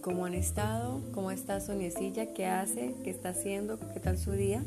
¿Cómo han estado? ¿Cómo está Soniecilla? ¿Qué hace? ¿Qué está haciendo? ¿Qué tal su día?